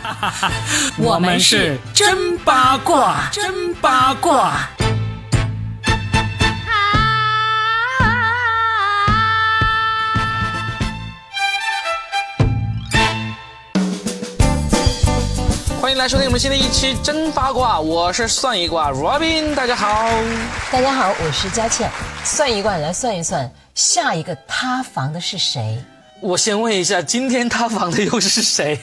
我们是真八卦，真八卦。欢迎来收听我们新的一期真八卦，我是算一卦 Robin，大家好。大家好，我是佳倩。算一卦，来算一算，下一个塌房的是谁？我先问一下，今天塌房的又是谁？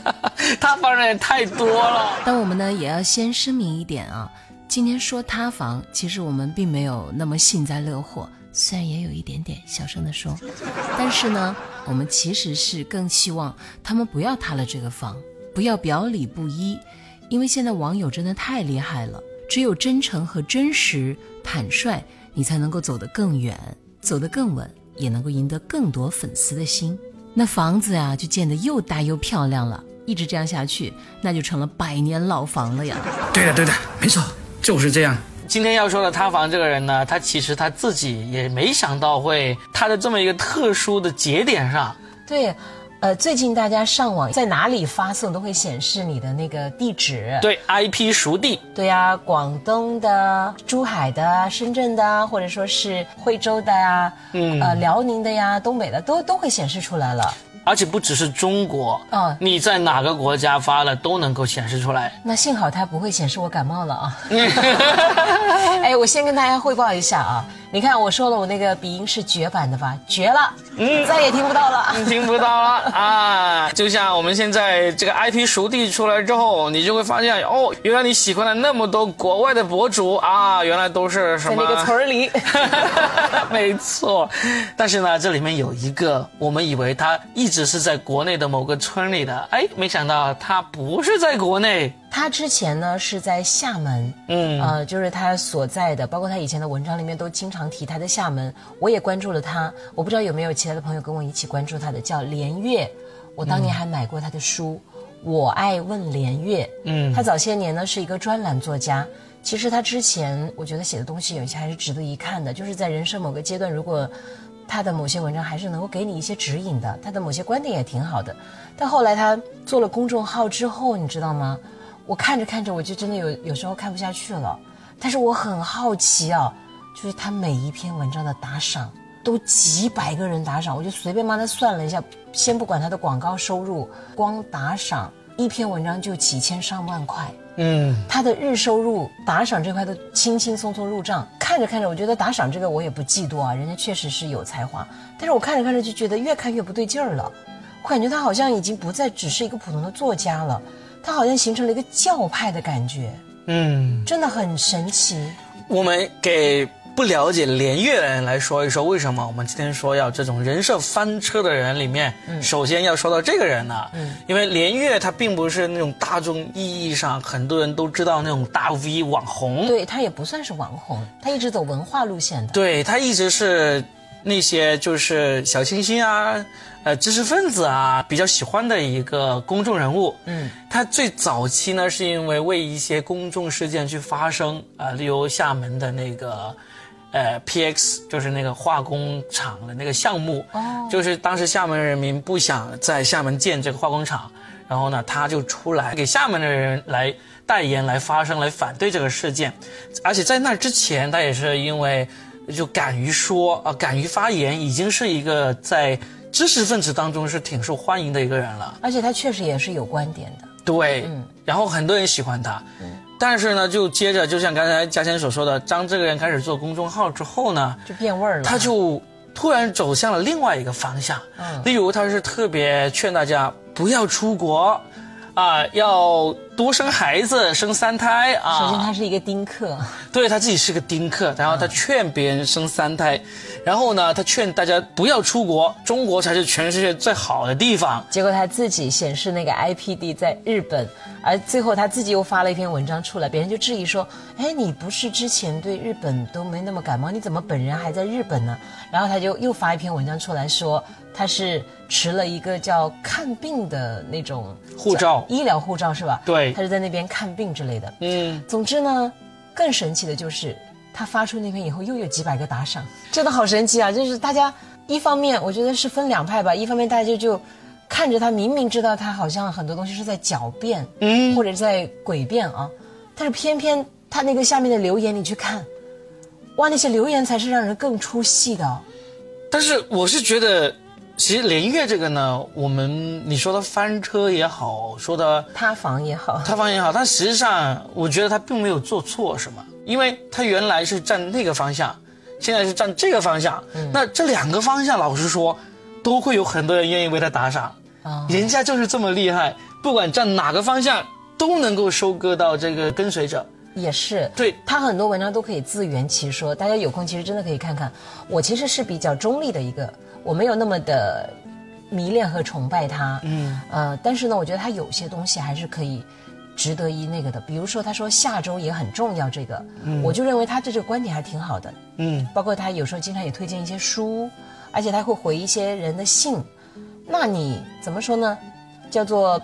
塌房人也太多了。但我们呢，也要先声明一点啊，今天说塌房，其实我们并没有那么幸灾乐祸，虽然也有一点点小声的说，但是呢，我们其实是更希望他们不要塌了这个房，不要表里不一，因为现在网友真的太厉害了，只有真诚和真实、坦率，你才能够走得更远，走得更稳。也能够赢得更多粉丝的心，那房子呀就建得又大又漂亮了。一直这样下去，那就成了百年老房了呀。对的，对的，没错，就是这样。今天要说的塌房这个人呢，他其实他自己也没想到会塌在这么一个特殊的节点上。对。呃，最近大家上网在哪里发送都会显示你的那个地址，对，IP 熟地，对呀，广东的、珠海的、深圳的，或者说是惠州的呀，嗯，呃，辽宁的呀，东北的都都会显示出来了。而且不只是中国，嗯，你在哪个国家发了都能够显示出来。那幸好它不会显示我感冒了啊。哎，我先跟大家汇报一下啊。你看，我说了，我那个鼻音是绝版的吧？绝了，嗯，再也听不到了，听不到了啊！就像我们现在这个 IP 熟地出来之后，你就会发现，哦，原来你喜欢的那么多国外的博主啊，原来都是什么？在那个村里，没错。但是呢，这里面有一个，我们以为他一直是在国内的某个村里的，哎，没想到他不是在国内。他之前呢是在厦门，嗯，呃，就是他所在的，包括他以前的文章里面都经常提他在厦门。我也关注了他，我不知道有没有其他的朋友跟我一起关注他的，叫连月。我当年还买过他的书《我爱问连月》。嗯，他早些年呢是一个专栏作家。其实他之前我觉得写的东西有些还是值得一看的，就是在人生某个阶段，如果他的某些文章还是能够给你一些指引的，他的某些观点也挺好的。但后来他做了公众号之后，你知道吗？我看着看着，我就真的有有时候看不下去了。但是我很好奇啊，就是他每一篇文章的打赏都几百个人打赏，我就随便帮他算了一下，先不管他的广告收入，光打赏一篇文章就几千上万块。嗯，他的日收入打赏这块都轻轻松松入账。看着看着，我觉得打赏这个我也不嫉妒啊，人家确实是有才华。但是我看着看着就觉得越看越不对劲儿了，我感觉他好像已经不再只是一个普通的作家了。他好像形成了一个教派的感觉，嗯，真的很神奇。我们给不了解连岳的人来说一说，为什么我们今天说要这种人设翻车的人里面，首先要说到这个人呢？嗯，因为连岳他并不是那种大众意义上很多人都知道那种大 V 网红，对他也不算是网红，他一直走文化路线的，对他一直是那些就是小清新啊。呃，知识分子啊，比较喜欢的一个公众人物。嗯，他最早期呢，是因为为一些公众事件去发声啊，例如厦门的那个，呃，PX，就是那个化工厂的那个项目。哦，就是当时厦门人民不想在厦门建这个化工厂，然后呢，他就出来给厦门的人来代言、来发声、来反对这个事件。而且在那之前，他也是因为就敢于说啊，敢于发言，已经是一个在。知识分子当中是挺受欢迎的一个人了，而且他确实也是有观点的。对，嗯，然后很多人喜欢他，嗯，但是呢，就接着就像刚才嘉谦所说的，当这个人开始做公众号之后呢，就变味儿了，他就突然走向了另外一个方向，嗯，例如他是特别劝大家不要出国。啊，要多生孩子，生三胎啊！首先，他是一个丁克，对他自己是个丁克，然后他劝别人生三胎，然后呢，他劝大家不要出国，中国才是全世界最好的地方。结果他自己显示那个 IP 地在日本，而最后他自己又发了一篇文章出来，别人就质疑说：“哎，你不是之前对日本都没那么感冒，你怎么本人还在日本呢？”然后他就又发一篇文章出来说。他是持了一个叫看病的那种护照，医疗护照是吧？对，他是在那边看病之类的。嗯，总之呢，更神奇的就是他发出那篇以后又有几百个打赏，真的好神奇啊！就是大家一方面我觉得是分两派吧，一方面大家就就看着他明明知道他好像很多东西是在狡辩，嗯，或者在诡辩啊，但是偏偏他那个下面的留言你去看，哇，那些留言才是让人更出戏的。但是我是觉得，其实连月这个呢，我们你说的翻车也好，说的塌房也好，塌房也好，但实际上我觉得他并没有做错什么，因为他原来是站那个方向，现在是站这个方向，那这两个方向，老实说，都会有很多人愿意为他打赏。人家就是这么厉害，不管站哪个方向都能够收割到这个跟随者。也是，对他很多文章都可以自圆其说，大家有空其实真的可以看看。我其实是比较中立的一个，我没有那么的迷恋和崇拜他。嗯，呃，但是呢，我觉得他有些东西还是可以值得一那个的。比如说，他说下周也很重要，这个，嗯我就认为他这个观点还挺好的。嗯，包括他有时候经常也推荐一些书，而且他会回一些人的信。那你怎么说呢？叫做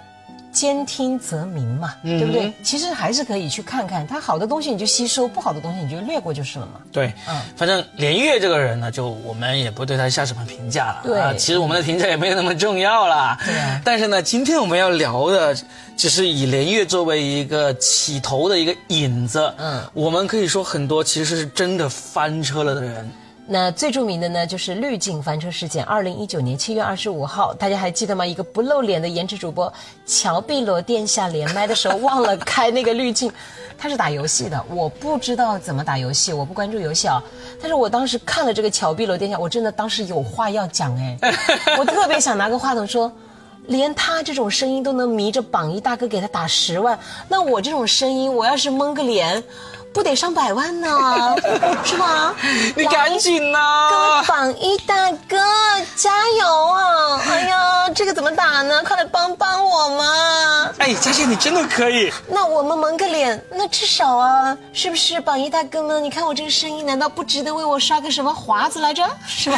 兼听则明嘛，对不对？其实还是可以去看看，他好的东西你就吸收，不好的东西你就略过就是了嘛。对，嗯，反正连岳这个人呢，就我们也不对他下什么评价了。对，其实我们的评价也没有那么重要了。对。但是呢，今天我们要聊的，只是以连岳作为一个起头的一个引子。嗯。我们可以说很多其实是真的翻车了的人。那最著名的呢，就是滤镜翻车事件。二零一九年七月二十五号，大家还记得吗？一个不露脸的颜值主播乔碧罗殿下连麦的时候忘了 开那个滤镜，他是打游戏的，我不知道怎么打游戏，我不关注游戏啊。但是我当时看了这个乔碧罗殿下，我真的当时有话要讲哎，我特别想拿个话筒说，连他这种声音都能迷着榜一大哥给他打十万，那我这种声音，我要是蒙个脸。不得上百万呢，是吧？你赶紧呐！各位榜一大哥，加油啊！哎呀，这个怎么打呢？快来帮帮我嘛！哎，佳倩，你真的可以。那我们蒙个脸，那至少啊，是不是榜一大哥们？你看我这个声音，难道不值得为我刷个什么华子来着？是吧？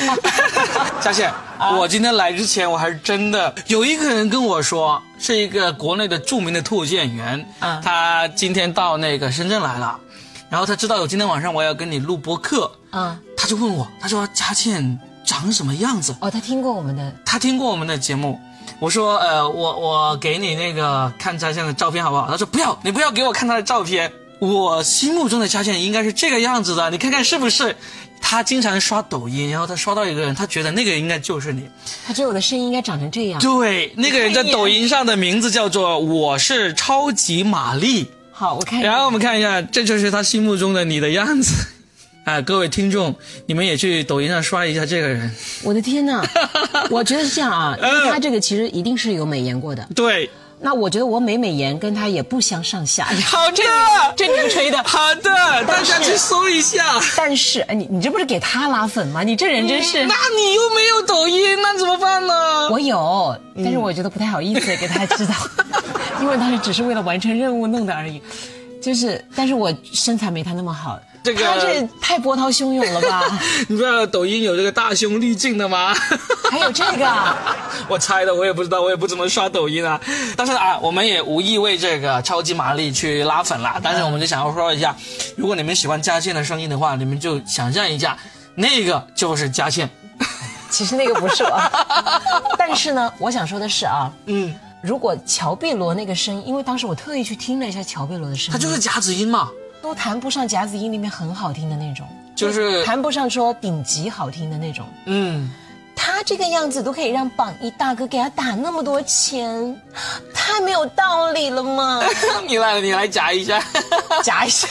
佳倩，我今天来之前，我还是真的有一个人跟我说，是一个国内的著名的脱口秀演员，他今天到那个深圳来了。然后他知道有今天晚上我要跟你录播客，嗯，他就问我，他说佳倩长什么样子？哦，他听过我们的，他听过我们的节目。我说，呃，我我给你那个看佳倩的照片好不好？他说不要，你不要给我看他的照片。我心目中的佳倩应该是这个样子的，你看看是不是？他经常刷抖音，然后他刷到一个人，他觉得那个人应该就是你。他觉得我的声音应该长成这样。对，那个人在抖音上的名字叫做我是超级玛丽。好，我看。然后我们看一下，这就是他心目中的你的样子，啊，各位听众，你们也去抖音上刷一下这个人。我的天哪，我觉得是这样啊，因为他这个其实一定是有美颜过的。对。那我觉得我美美颜跟他也不相上下。好的，这名吹的。好的，大家去搜一下。但是，哎，你你这不是给他拉粉吗？你这人真是。那你又没有抖音，那怎么办呢？我有，但是我觉得不太好意思给他知道，因为当时只是为了完成任务弄的而已。就是，但是我身材没他那么好。这个他这太波涛汹涌了吧？你不知道抖音有这个大胸滤镜的吗？还有这个？我猜的，我也不知道，我也不怎么刷抖音啊。但是啊，我们也无意为这个超级玛丽去拉粉了。但是我们就想要说一下，如果你们喜欢佳倩的声音的话，你们就想象一下，那个就是佳倩。其实那个不是我。但是呢，我想说的是啊，嗯，如果乔碧罗那个声音，因为当时我特意去听了一下乔碧罗的声音，他就是夹子音嘛。都谈不上夹子音里面很好听的那种，就是谈不上说顶级好听的那种。嗯，他这个样子都可以让榜一大哥给他打那么多钱，太没有道理了嘛！你来，你来夹一下，夹一下。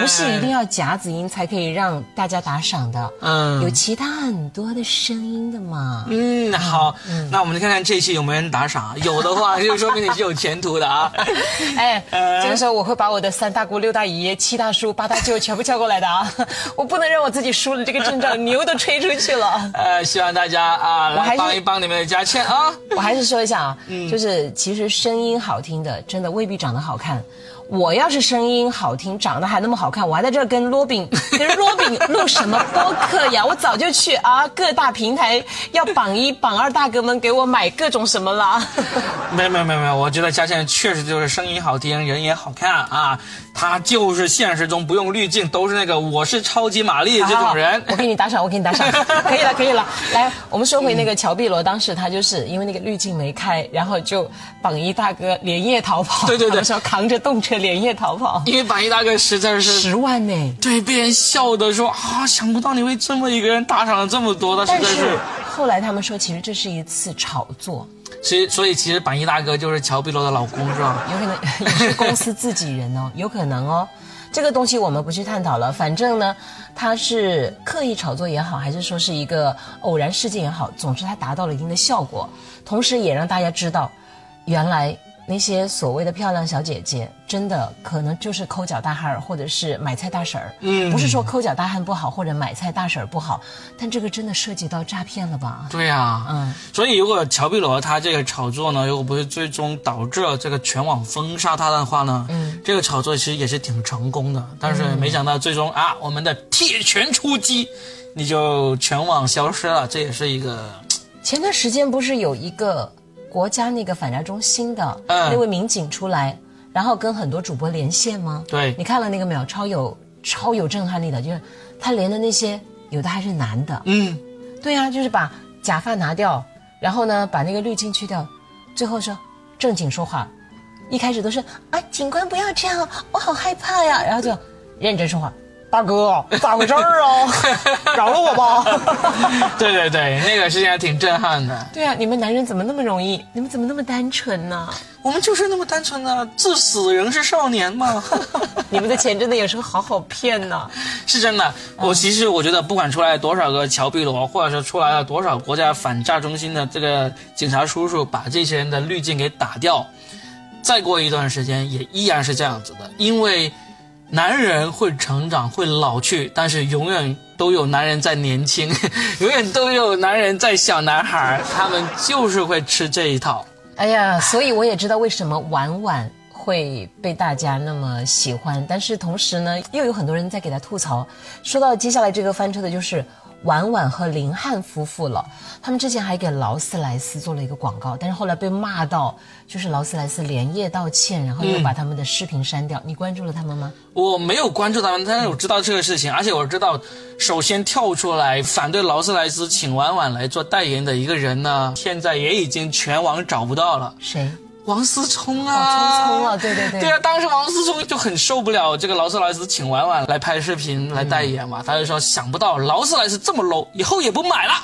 不是一定要夹子音才可以让大家打赏的，嗯，有其他很多的声音的嘛。嗯，好，那我们看看这期有没有人打赏，有的话就说明你是有前途的啊。哎，这个时候我会把我的三大姑六大姨七大叔八大舅全部叫过来的啊，我不能让我自己输了这个阵仗，牛都吹出去了。呃，希望大家啊来帮一帮你们的佳倩啊。我还是说一下啊，就是其实声音好听的真的未必长得好看。我要是声音好听，长得还那么好看，我还在这儿跟罗宾 跟罗宾录什么播客呀？我早就去啊各大平台要榜一榜二大哥们给我买各种什么了。没有没有没有没有，我觉得佳倩确实就是声音好听，人也好看啊。她就是现实中不用滤镜，都是那个我是超级玛丽这种人。我给你打赏，我给你打赏，可以了可以了。来，我们说回那个乔碧罗，当时他就是因为那个滤镜没开，然后就榜一大哥连夜逃跑。对对对，说扛着动车连夜逃跑。因为榜一大哥实在是十万呢。对，被人笑的说啊，想不到你为这么一个人打赏了这么多，但是后来他们说，其实这是一次炒作。所以，所以其实榜一大哥就是乔碧罗的老公，是吧？有可能也是公司自己人哦，有可能哦。这个东西我们不去探讨了。反正呢，他是刻意炒作也好，还是说是一个偶然事件也好，总之他达到了一定的效果，同时也让大家知道，原来。那些所谓的漂亮小姐姐，真的可能就是抠脚大汉儿，或者是买菜大婶儿。嗯，不是说抠脚大汉不好，或者买菜大婶儿不好，但这个真的涉及到诈骗了吧？对呀，嗯。所以如果乔碧萝她这个炒作呢，如果不是最终导致了这个全网封杀她的话呢，嗯，这个炒作其实也是挺成功的。但是没想到最终啊，我们的铁拳出击，你就全网消失了，这也是一个。前段时间不是有一个。国家那个反诈中心的那位民警出来，然后跟很多主播连线吗？对，你看了那个没有？超有超有震撼力的，就是他连的那些有的还是男的。嗯，对呀，就是把假发拿掉，然后呢把那个滤镜去掉，最后说正经说话，一开始都是啊警官不要这样，我好害怕呀，然后就认真说话。大哥，咋回事儿啊？饶了我吧！对对对，那个事情还挺震撼的。对啊，你们男人怎么那么容易？你们怎么那么单纯呢？我们就是那么单纯的，至死仍是少年嘛。你们的钱真的有时候好好骗呢。是真的，我其实我觉得，不管出来多少个乔碧罗，或者是出来了多少国家反诈中心的这个警察叔叔，把这些人的滤镜给打掉，再过一段时间也依然是这样子的，因为。男人会成长，会老去，但是永远都有男人在年轻，永远都有男人在小男孩，他们就是会吃这一套。哎呀，所以我也知道为什么婉婉会被大家那么喜欢，但是同时呢，又有很多人在给他吐槽。说到接下来这个翻车的，就是。婉婉和林汉夫妇了，他们之前还给劳斯莱斯做了一个广告，但是后来被骂到，就是劳斯莱斯连夜道歉，然后又把他们的视频删掉。你关注了他们吗？我没有关注他们，但是我知道这个事情，而且我知道，首先跳出来反对劳斯莱斯请婉婉来做代言的一个人呢，现在也已经全网找不到了。谁？王思聪啊，聪聪啊，对对对，对啊，当时王思聪就很受不了这个劳斯莱斯请婉婉来拍视频来代言嘛，他就说想不到劳斯莱斯这么 low，以后也不买了。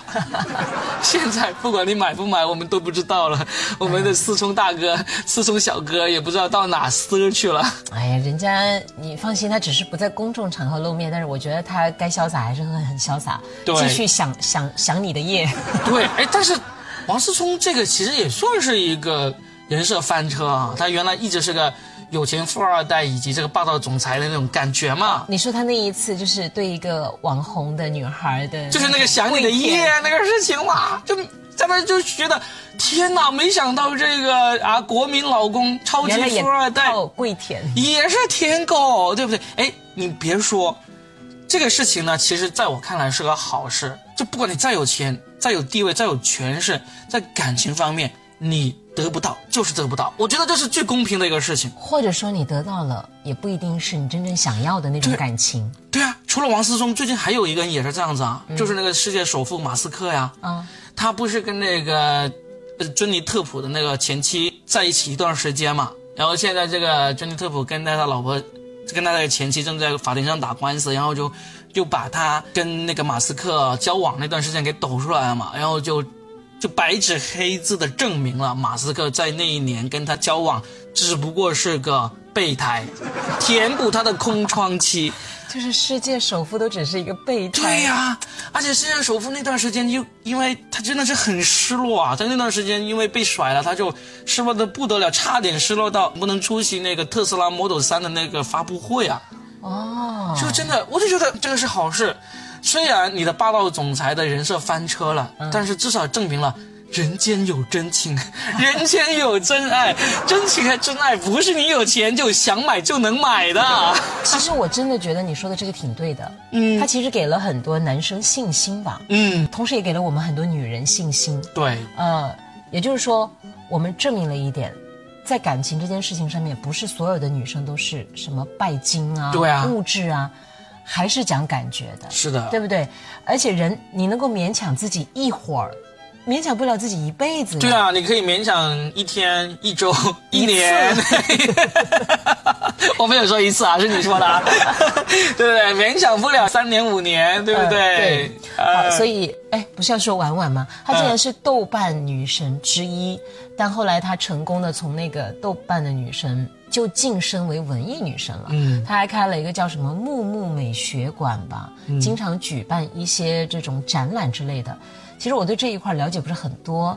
现在不管你买不买，我们都不知道了。我们的思聪大哥、思聪小哥也不知道到哪撕去了。哎呀，人家你放心，他只是不在公众场合露面，但是我觉得他该潇洒还是会很潇洒，继续想想想你的夜。对，哎，但是王思聪这个其实也算是一个。人设翻车啊！他原来一直是个有钱富二代，以及这个霸道总裁的那种感觉嘛。你说他那一次就是对一个网红的女孩的，就是那个想你的夜那个事情嘛，就在那就觉得天哪！没想到这个啊，国民老公超级富二代跪舔也是舔狗，对不对？哎，你别说这个事情呢，其实在我看来是个好事。就不管你再有钱、再有地位、再有权势，在感情方面。你得不到就是得不到，我觉得这是最公平的一个事情。或者说你得到了，也不一定是你真正想要的那种感情。对啊，除了王思聪，最近还有一个人也是这样子啊，就是那个世界首富马斯克呀。啊，他不是跟那个珍妮特普的那个前妻在一起一段时间嘛？然后现在这个珍妮特普跟他的老婆，跟他的前妻正在法庭上打官司，然后就就把他跟那个马斯克交往那段时间给抖出来了嘛，然后就。就白纸黑字的证明了，马斯克在那一年跟他交往只不过是个备胎，填补他的空窗期。就是世界首富都只是一个备胎。对呀，而且世界首富那段时间又因为他真的是很失落啊，在那段时间因为被甩了，他就失落的不得了，差点失落到不能出席那个特斯拉 Model 3的那个发布会啊。哦，就真的，我就觉得这个是好事。虽然你的霸道总裁的人设翻车了，但是至少证明了人间有真情，人间有真爱，真情和真爱不是你有钱就想买就能买的。其实我真的觉得你说的这个挺对的，嗯，他其实给了很多男生信心吧，嗯，同时也给了我们很多女人信心。对，呃，也就是说，我们证明了一点，在感情这件事情上面，不是所有的女生都是什么拜金啊、对啊。物质啊，还是讲感觉的，是的对不对？而且人你能够勉强自己一会儿，勉强不了自己一辈子。对，啊，你可以勉强一天、一周、一年。我没有说一次啊，是你说的啊，对不对？勉强不了三年五年，对不对？好，所以哎，不是要说婉婉吗？她竟然是豆瓣女神之一，但后来她成功的从那个豆瓣的女神就晋升为文艺女神了。嗯，她还开了一个叫什么木木美学馆吧，经常举办一些这种展览之类的。其实我对这一块了解不是很多，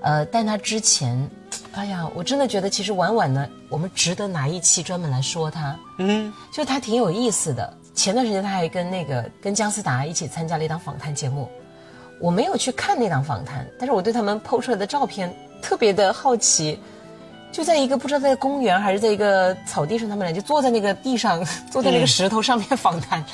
呃，但她之前，哎呀，我真的觉得其实婉婉呢，我们值得拿一期专门来说她。嗯，就她挺有意思的。前段时间她还跟那个跟姜思达一起参加了一档访谈节目，我没有去看那档访谈，但是我对他们 PO 出来的照片特别的好奇。就在一个不知道在公园还是在一个草地上，他们俩就坐在那个地上，坐在那个石头上面访谈，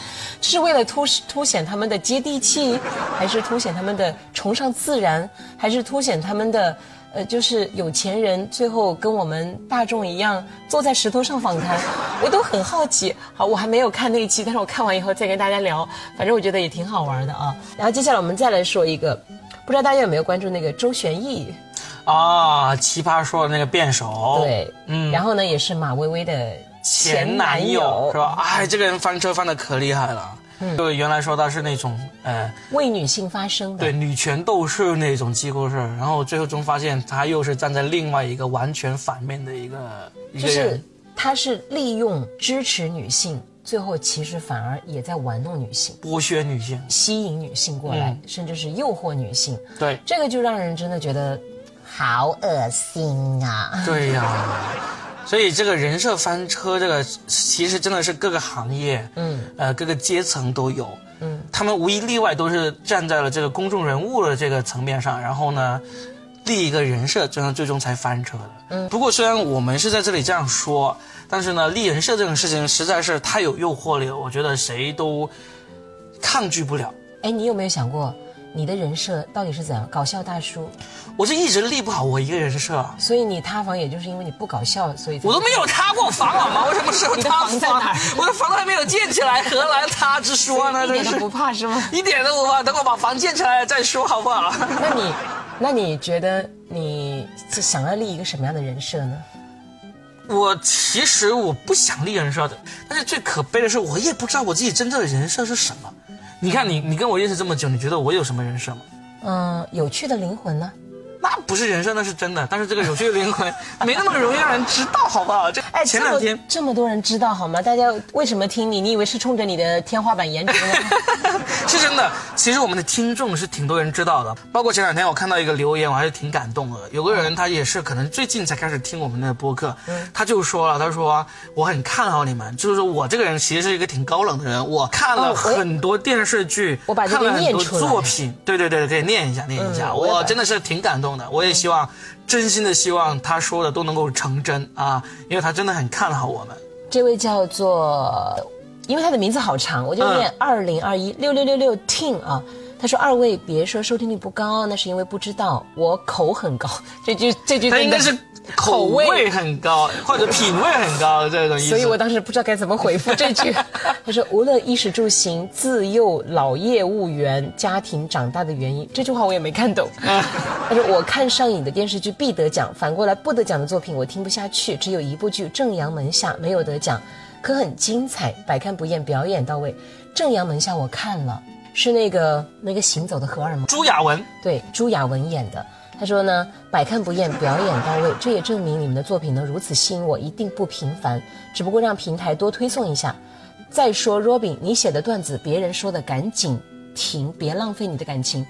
这是为了凸凸显他们的接地气，还是凸显他们的崇尚自然，还是凸显他们的呃，就是有钱人最后跟我们大众一样坐在石头上访谈，我都很好奇。好，我还没有看那一期，但是我看完以后再跟大家聊，反正我觉得也挺好玩的啊。然后接下来我们再来说一个，不知道大家有没有关注那个周旋逸？啊，奇葩说的那个辩手，对，嗯，然后呢，也是马薇薇的前男友是吧？哎，这个人翻车翻的可厉害了。嗯，就原来说他是那种呃为女性发声的，对女权斗士那种几乎是，然后最后终发现他又是站在另外一个完全反面的一个就是他是利用支持女性，最后其实反而也在玩弄女性，剥削女性，吸引女性过来，甚至是诱惑女性。对，这个就让人真的觉得好恶心啊！对呀，所以这个人设翻车，这个其实真的是各个行业，嗯，呃，各个阶层都有，嗯，他们无一例外都是站在了这个公众人物的这个层面上，然后呢，立一个人设，最终最终才翻车的。嗯，不过虽然我们是在这里这样说，但是呢，立人设这种事情实在是太有诱惑力了，我觉得谁都抗拒不了。哎，你有没有想过，你的人设到底是怎样？搞笑大叔，我是一直立不好我一个人设，所以你塌房，也就是因为你不搞笑，所以我都没有塌过房好吗？我什么时候 你的塌房在哪我的房都还没有建起来，何来塌之说呢？一点都不怕是吗？一点都不怕，等我把房建起来再说好不好？那你，那你觉得你是想要立一个什么样的人设呢？我其实我不想立人设的，但是最可悲的是，我也不知道我自己真正的人设是什么。你看你，你跟我认识这么久，你觉得我有什么人设吗？嗯，有趣的灵魂呢？那不是人设，那是真的。但是这个有趣的灵魂没那么容易让人知道，好不好？这哎，前两天这么多人知道好吗？大家为什么听你？你以为是冲着你的天花板颜值吗？是真的，其实我们的听众是挺多人知道的，包括前两天我看到一个留言，我还是挺感动的。有个人他也是可能最近才开始听我们的播客，他就说了，他说我很看好你们，就是说我这个人其实是一个挺高冷的人，我看了很多电视剧，我看了很多作品，对对对，可以念一下，念一下，我真的是挺感动的，我也希望，真心的希望他说的都能够成真啊，因为他真的很看好我们。这位叫做，因为他的名字好长，我就嗯念二零二一六六六六 Ting 啊。他说：“二位别说收听率不高，那是因为不知道我口很高。”这句这句真的他应该是口味很高，或者品味很高这种意思。所以我当时不知道该怎么回复这句。他说：“无论衣食住行，自幼老业务员家庭长大的原因。”这句话我也没看懂。他说：“我看上瘾的电视剧必得奖，反过来不得奖的作品我听不下去。只有一部剧《正阳门下》没有得奖，可很精彩，百看不厌，表演到位。《正阳门下》我看了，是那个那个行走的荷尔蒙。”朱亚文，对，朱亚文演的。他说呢，百看不厌，表演到位，这也证明你们的作品呢如此吸引我，一定不平凡。只不过让平台多推送一下。再说，Robin，你写的段子，别人说的赶紧停，别浪费你的感情。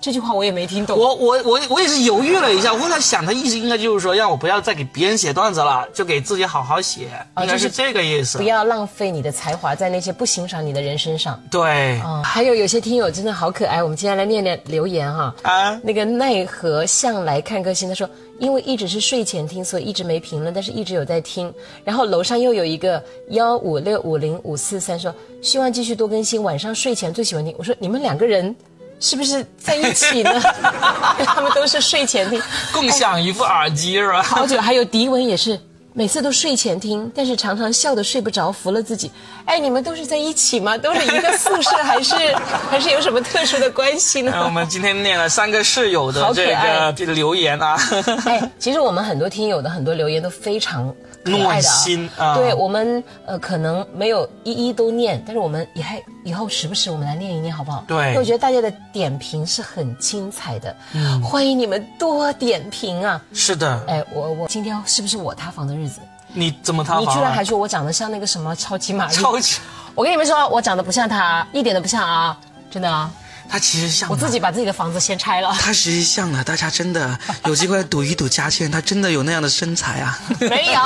这句话我也没听懂。我我我我也是犹豫了一下，我在想，他意思应该就是说，让我不要再给别人写段子了，就给自己好好写，应该是这个意思。不要浪费你的才华在那些不欣赏你的人身上。对，哦，还有有些听友真的好可爱，我们接下来念念留言哈。啊，那个奈何向来看歌星，他说因为一直是睡前听，所以一直没评论，但是一直有在听。然后楼上又有一个幺五六五零五四三说希望继续多更新，晚上睡前最喜欢听。我说你们两个人。是不是在一起呢？他们都是睡前听，共享一副耳机是吧？好久，还有迪文也是，每次都睡前听，但是常常笑得睡不着，服了自己。哎，你们都是在一起吗？都是一个宿舍，还是 还是有什么特殊的关系呢？我们今天念了三个室友的这个这个留言啊。哎，其实我们很多听友的很多留言都非常。暖心啊！对我们呃，可能没有一一都念，但是我们也还以后时不时我们来念一念，好不好？对，我觉得大家的点评是很精彩的，嗯，欢迎你们多点评啊！是的，哎，我我今天是不是我塌房的日子？你怎么塌房？你居然还说我长得像那个什么超级玛丽？超级！我跟你们说，我长得不像他，一点都不像啊，真的啊。他其实像我自己把自己的房子先拆了。他其实像的，大家真的有机会赌一赌佳倩，她真的有那样的身材啊？没有，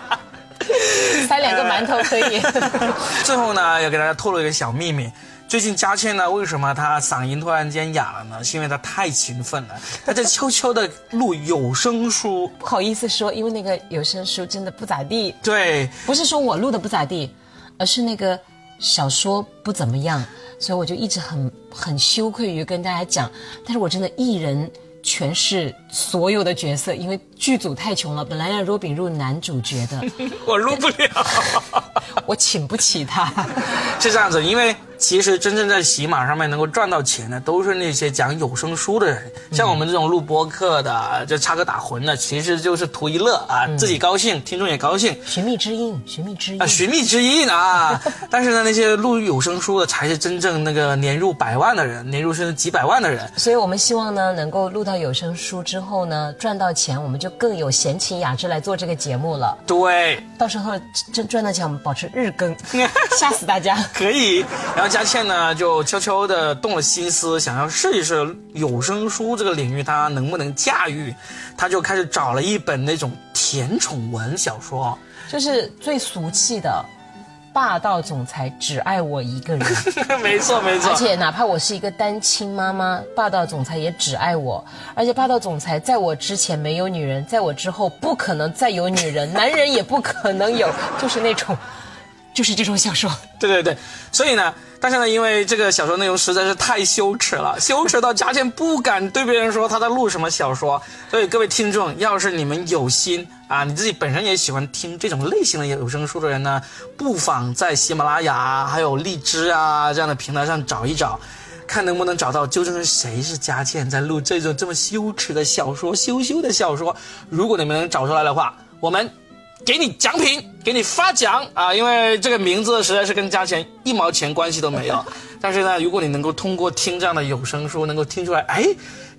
塞两个馒头可以。最后呢，要给大家透露一个小秘密：最近佳倩呢，为什么她嗓音突然间哑了呢？是因为她太勤奋了，她在悄悄的录有声书。不好意思说，因为那个有声书真的不咋地。对，不是说我录的不咋地，而是那个小说不怎么样。所以我就一直很很羞愧于跟大家讲，但是我真的一人诠释所有的角色，因为剧组太穷了，本来让罗炳入男主角的，我入不了，我请不起他，是这样子，因为。其实真正在喜马上面能够赚到钱的，都是那些讲有声书的人。像我们这种录播客的，就插科打诨的，其实就是图一乐啊，自己高兴，听众也高兴。寻觅知音，寻觅知音啊，寻觅知音啊！但是呢，那些录有声书的，才是真正那个年入百万的人，年入甚至几百万的人。所以我们希望呢，能够录到有声书之后呢，赚到钱，我们就更有闲情雅致来做这个节目了。对，到时候赚赚到钱，我们保持日更，吓死大家。可以，然后。佳倩呢，就悄悄的动了心思，想要试一试有声书这个领域，她能不能驾驭？她就开始找了一本那种甜宠文小说，就是最俗气的霸道总裁只爱我一个人。没错没错，而且哪怕我是一个单亲妈妈，霸道总裁也只爱我。而且霸道总裁在我之前没有女人，在我之后不可能再有女人，男人也不可能有，就是那种，就是这种小说。对对对，所以呢。但是呢，因为这个小说内容实在是太羞耻了，羞耻到佳倩不敢对别人说她在录什么小说。所以各位听众，要是你们有心啊，你自己本身也喜欢听这种类型的有声书的人呢，不妨在喜马拉雅还有荔枝啊这样的平台上找一找，看能不能找到究竟是谁是佳倩在录这种这么羞耻的小说、羞羞的小说。如果你们能找出来的话，我们。给你奖品，给你发奖啊！因为这个名字实在是跟价钱一毛钱关系都没有。但是呢，如果你能够通过听这样的有声书，能够听出来，哎，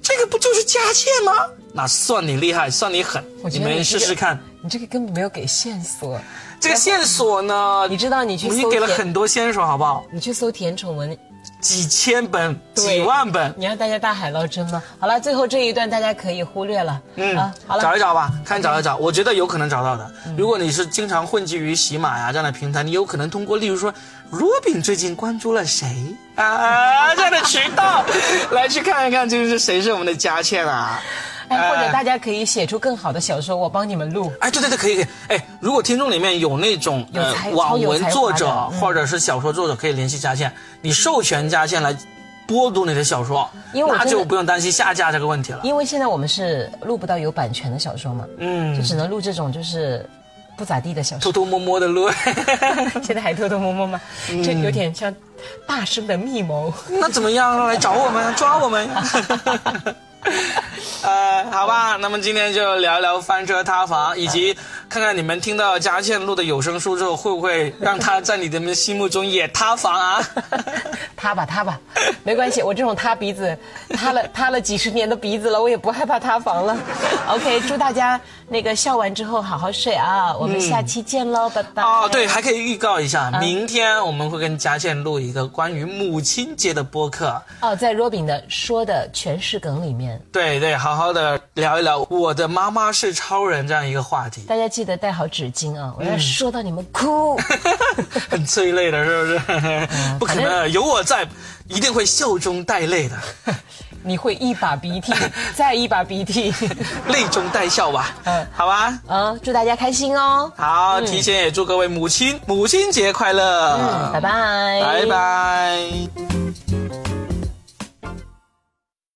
这个不就是佳倩吗？那算你厉害，算你狠。你们试试看。你这个根本没有给线索。这个线索呢？你知道你去，你给了很多线索，好不好？你去搜甜宠文。几千本、几万本，你让大家大海捞针吗？好了，最后这一段大家可以忽略了。嗯，好了，找一找吧，看找一找，我觉得有可能找到的。如果你是经常混迹于喜马呀这样的平台，你有可能通过，例如说，罗饼最近关注了谁啊这样的渠道，来去看一看，究竟是谁是我们的佳倩啊。哎，或者大家可以写出更好的小说，我帮你们录。哎，对对对，可以可以。哎，如果听众里面有那种呃网文作者或者是小说作者，可以联系佳倩，你授权佳倩来播读你的小说，那就不用担心下架这个问题了。因为现在我们是录不到有版权的小说嘛，嗯，就只能录这种就是不咋地的小说，偷偷摸摸的录。现在还偷偷摸摸吗？这有点像大声的密谋。那怎么样？来找我们抓我们。呃，好吧，那么今天就聊聊翻车塌房，以及看看你们听到佳倩录的有声书之后，会不会让她在你们心目中也塌房啊？塌吧塌吧，没关系，我这种塌鼻子，塌了 塌了几十年的鼻子了，我也不害怕塌房了。OK，祝大家那个笑完之后好好睡啊，我们下期见喽，拜拜。哦，对，还可以预告一下，明天我们会跟佳倩录一个关于母亲节的播客。哦，在 Robin 的说的全是梗里面，对对，好好的聊一聊我的妈妈是超人这样一个话题。大家记得带好纸巾啊，我要说到你们哭，很催泪的，是不是？不可能，有我在，一定会笑中带泪的。你会一把鼻涕 再一把鼻涕，泪中带笑吧？嗯，好吧。嗯，祝大家开心哦。好，提前也祝各位母亲母亲节快乐。嗯，拜拜，拜拜。